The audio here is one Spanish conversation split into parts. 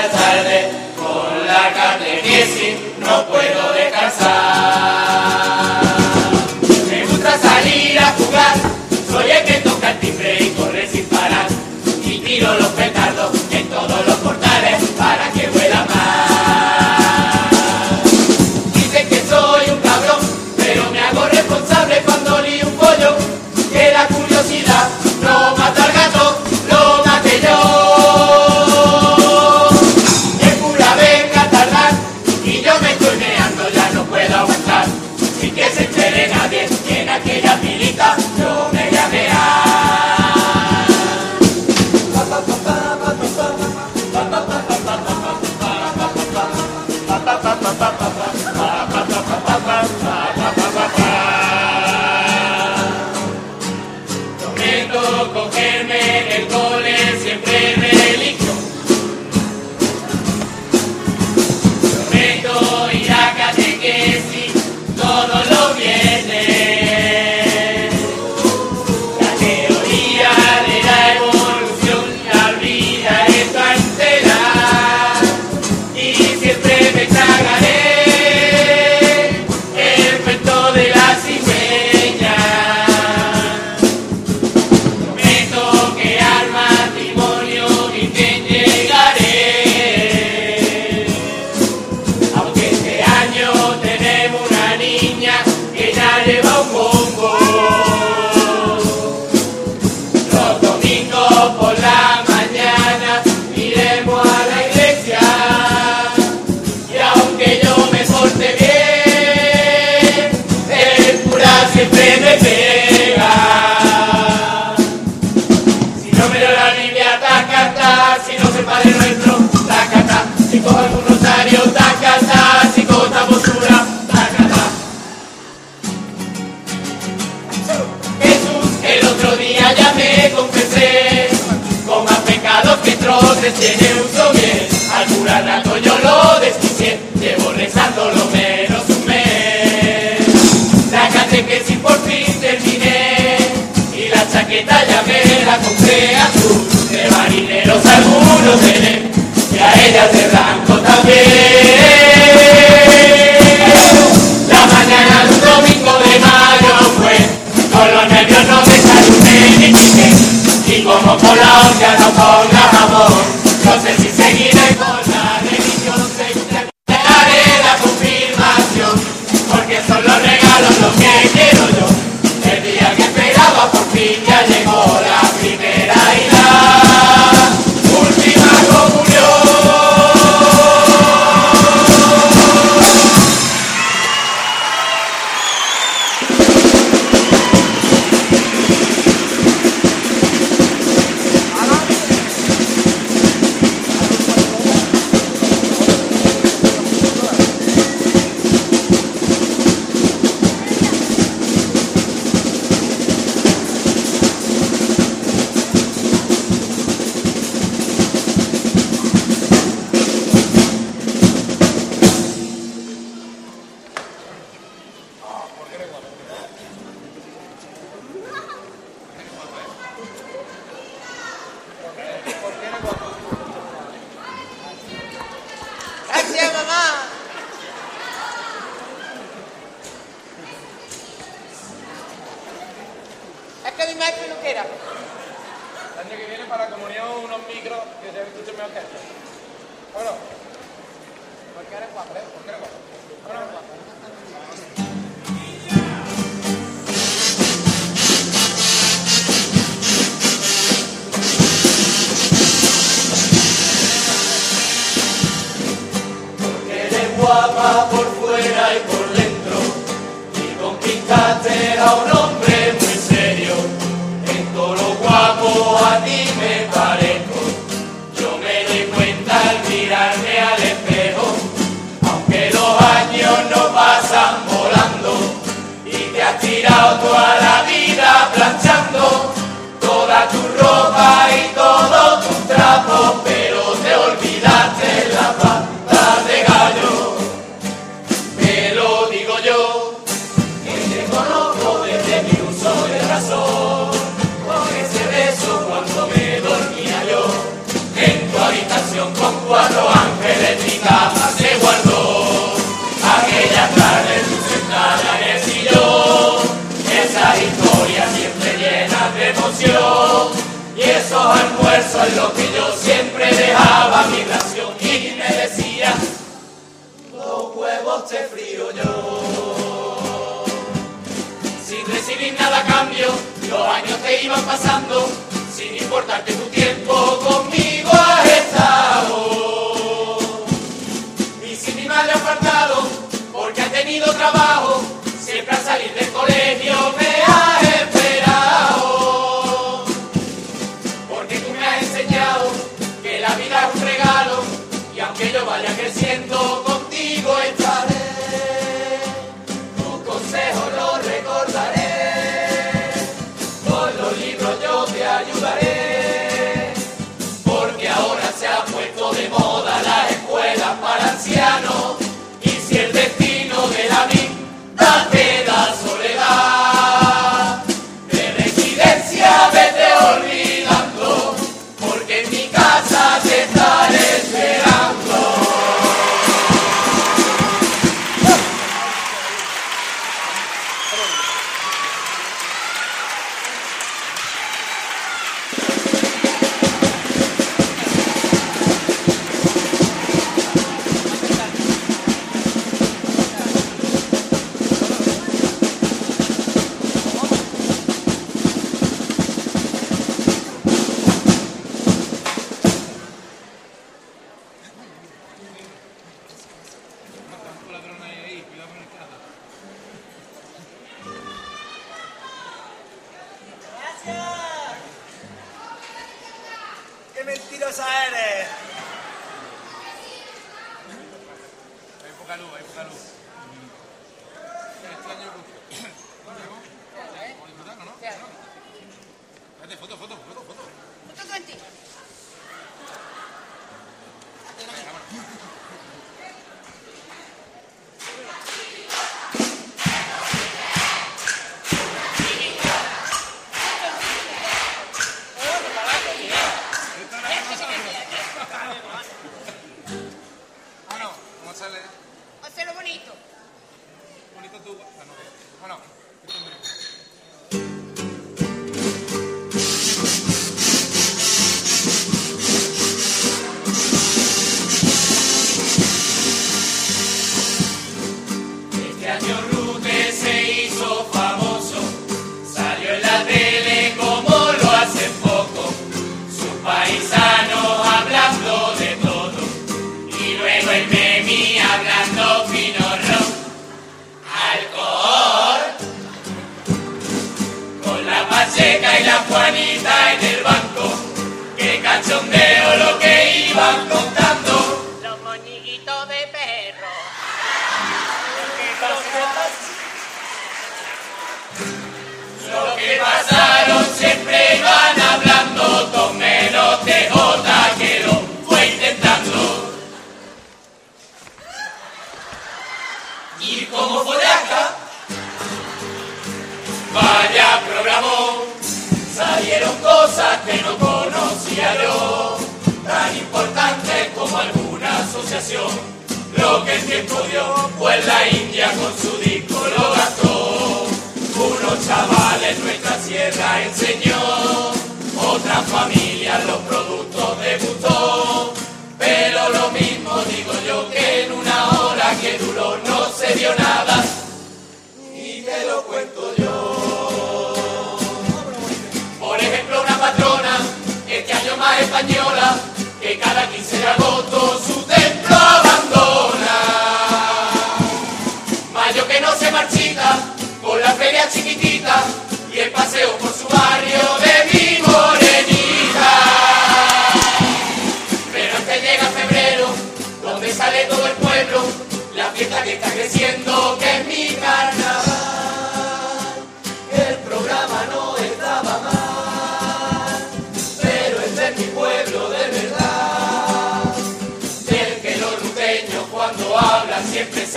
La tarde con la catequesis no puedo siempre me pega. Si no me la Biblia, tacata, si no sé Padre Nuestro, tacata, si cojo algún rosario, tacata, si cojo esta postura, tacata. Jesús, el otro día ya me confesé, con más pecados que troces tiene uso bien, al cura rato yo lo desquicié, llevo rezando lo un. Me la compré azul. De marineros algunos tienen y a ella de blanco también. La mañana de un domingo de mayo fue, con los nervios no desayuné ni piqué. Y como con la olla no ponga cuatro ángeles mi cama se guardó, aquella tarde tú sentada en el sillón, esa historia siempre llena de emoción, y esos almuerzos en los que yo siempre dejaba mi ración mentirosa eres. Hay poca luz, hay poca luz. Este foto, foto, foto, foto. Foto 20. Juanita en el banco, que cachondeo lo que iban contando. Los moñiguitos de perro. Lo que pasaron siempre van hablando, con menos TJ que lo fue intentando. Y como acá, vaya programón, salieron cosas que no conocía yo, tan importantes como alguna asociación. Lo que tiempo dio, pues la India con su disco lo gastó. Unos chavales nuestra sierra enseñó, otras familias los productos debutó. Pero lo mismo digo yo que en una hora que duró no se dio nada. Y te lo cuento yo. 20 años más española, que cada 15 de agosto su templo abandona. Mayo que no se marchita, con la feria chiquitita y el paseo por su barrio de mi morenita. Pero antes llega febrero, donde sale todo el pueblo, la fiesta que está creciendo.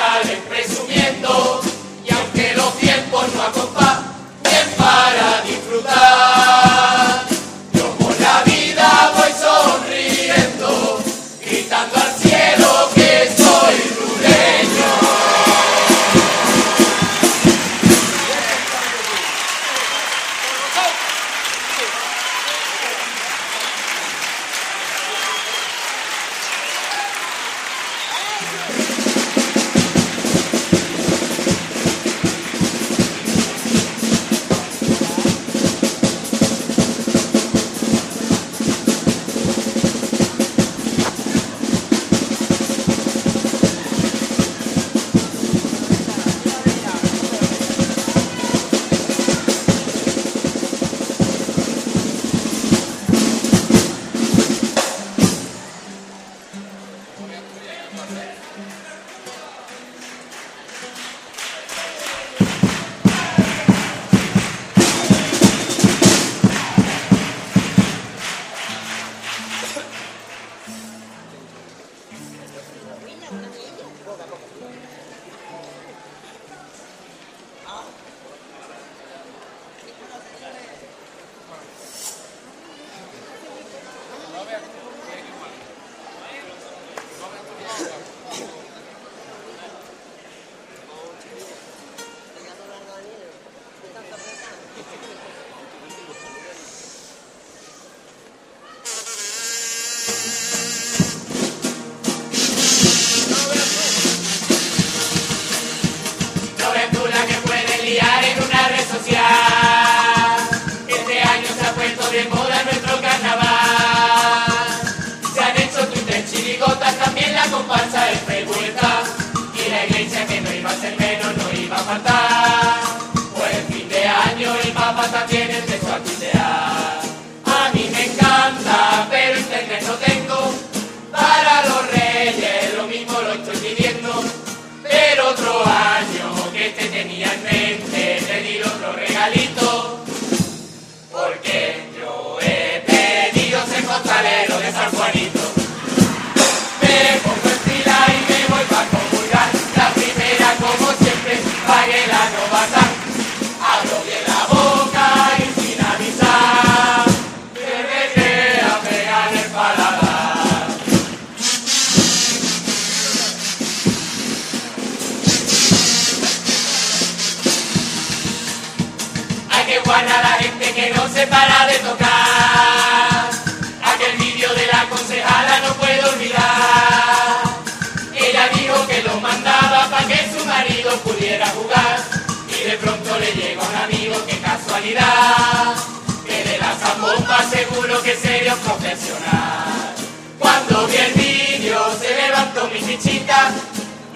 Salen presumiendo, y aunque los tiempos no acompañen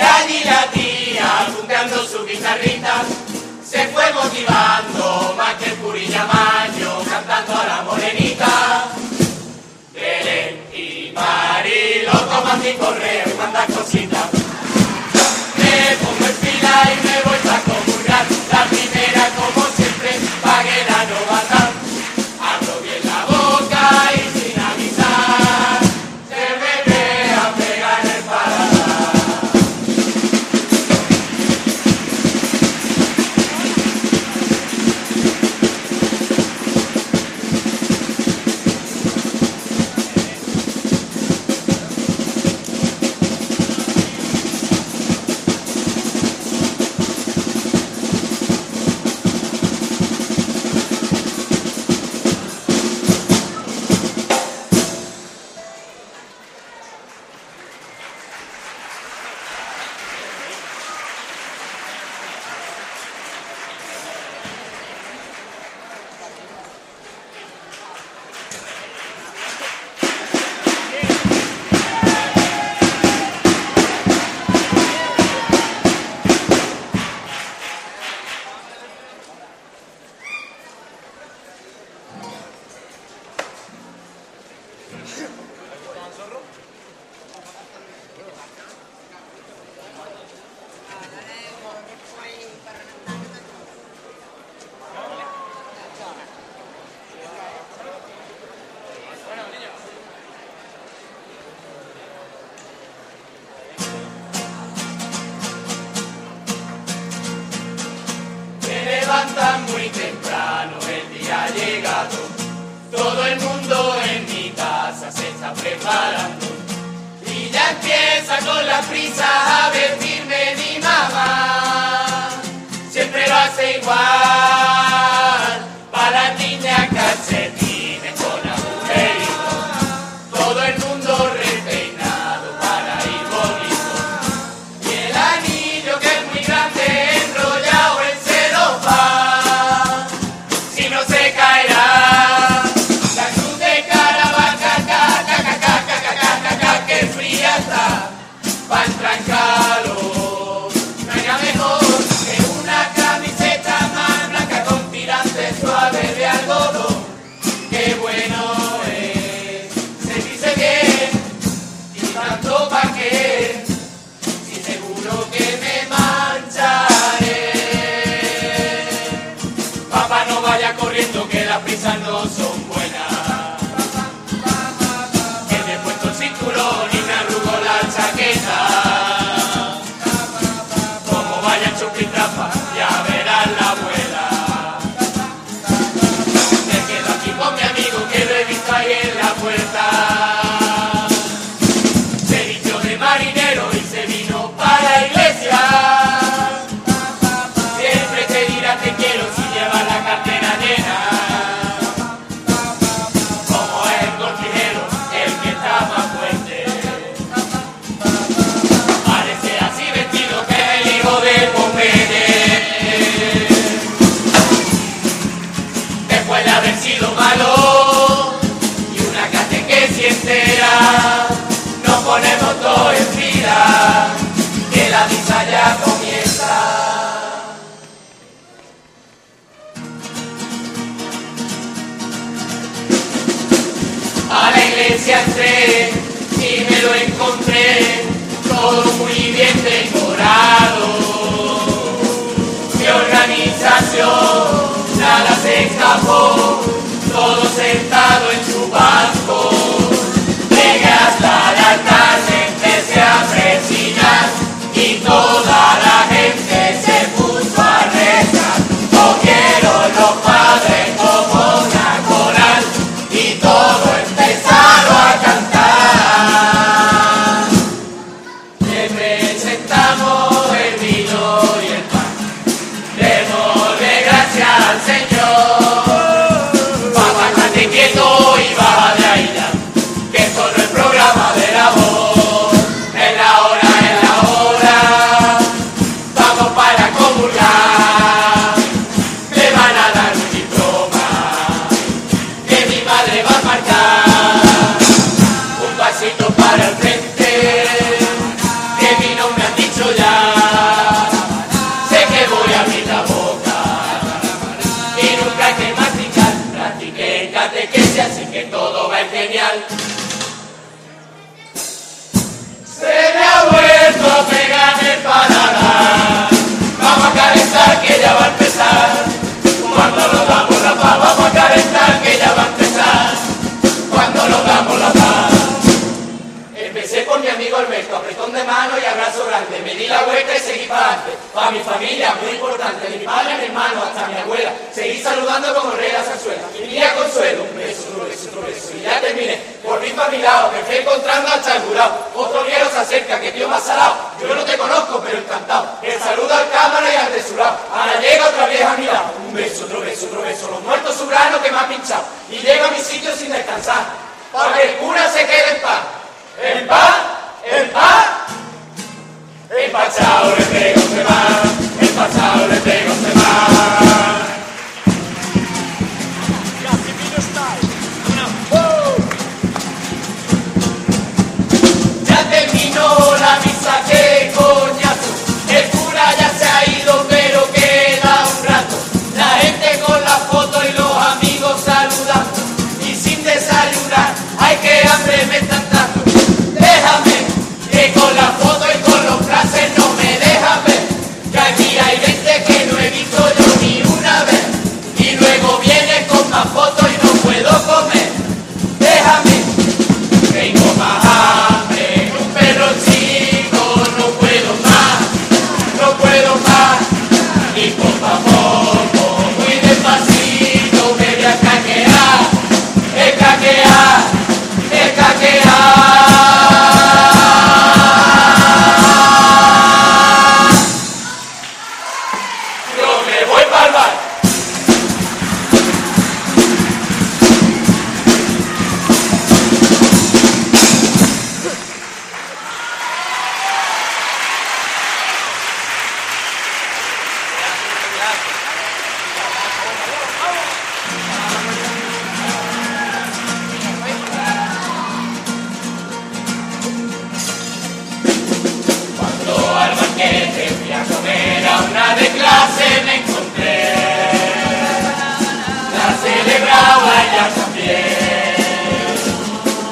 Allí la tía, juntando su guitarrita, se fue motivando. Y ya empieza con la prisa a vestirme mi mamá. Siempre lo hace igual. everybody. hacer si me lo encontré todo muy bien decorado. Norberto, apretón de mano y abrazo grande. Me di la vuelta y seguí para adelante. Para mi familia, muy importante. Mi padre, mi hermano, hasta mi abuela. Seguí saludando como rey a Sanzuela. Mi niña Consuelo, un beso, otro beso, otro beso. Y ya terminé. Volví para mi lado, me fui encontrando al changurao. Otro viejo se acerca, que tío más salado. Yo no te conozco, pero está. era una de clase me encontré. La celebraba ella también.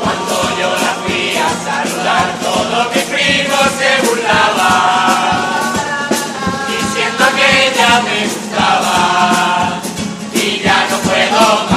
Cuando yo la fui a saludar, todo mi primo se burlaba. Diciendo que ella me gustaba. Y ya no puedo más.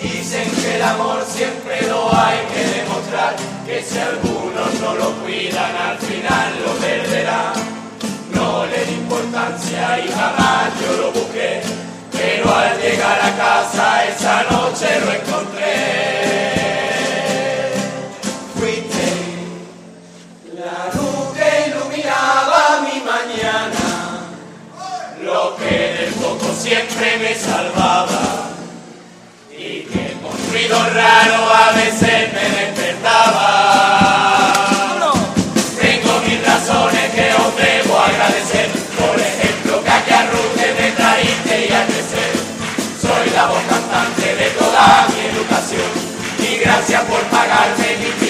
Dicen que el amor siempre lo hay que demostrar, que si algunos no lo cuidan al final lo perderán. No le di importancia y jamás yo lo busqué, pero al llegar a casa esa noche lo encontré. Fuiste la luz que iluminaba mi mañana, lo que del poco siempre me salvaba con ruido raro a veces me despertaba. Tengo mil razones que os debo agradecer, por ejemplo que aquí a Rute me traíste y a crecer. Soy la voz cantante de toda mi educación y gracias por pagarme mi primera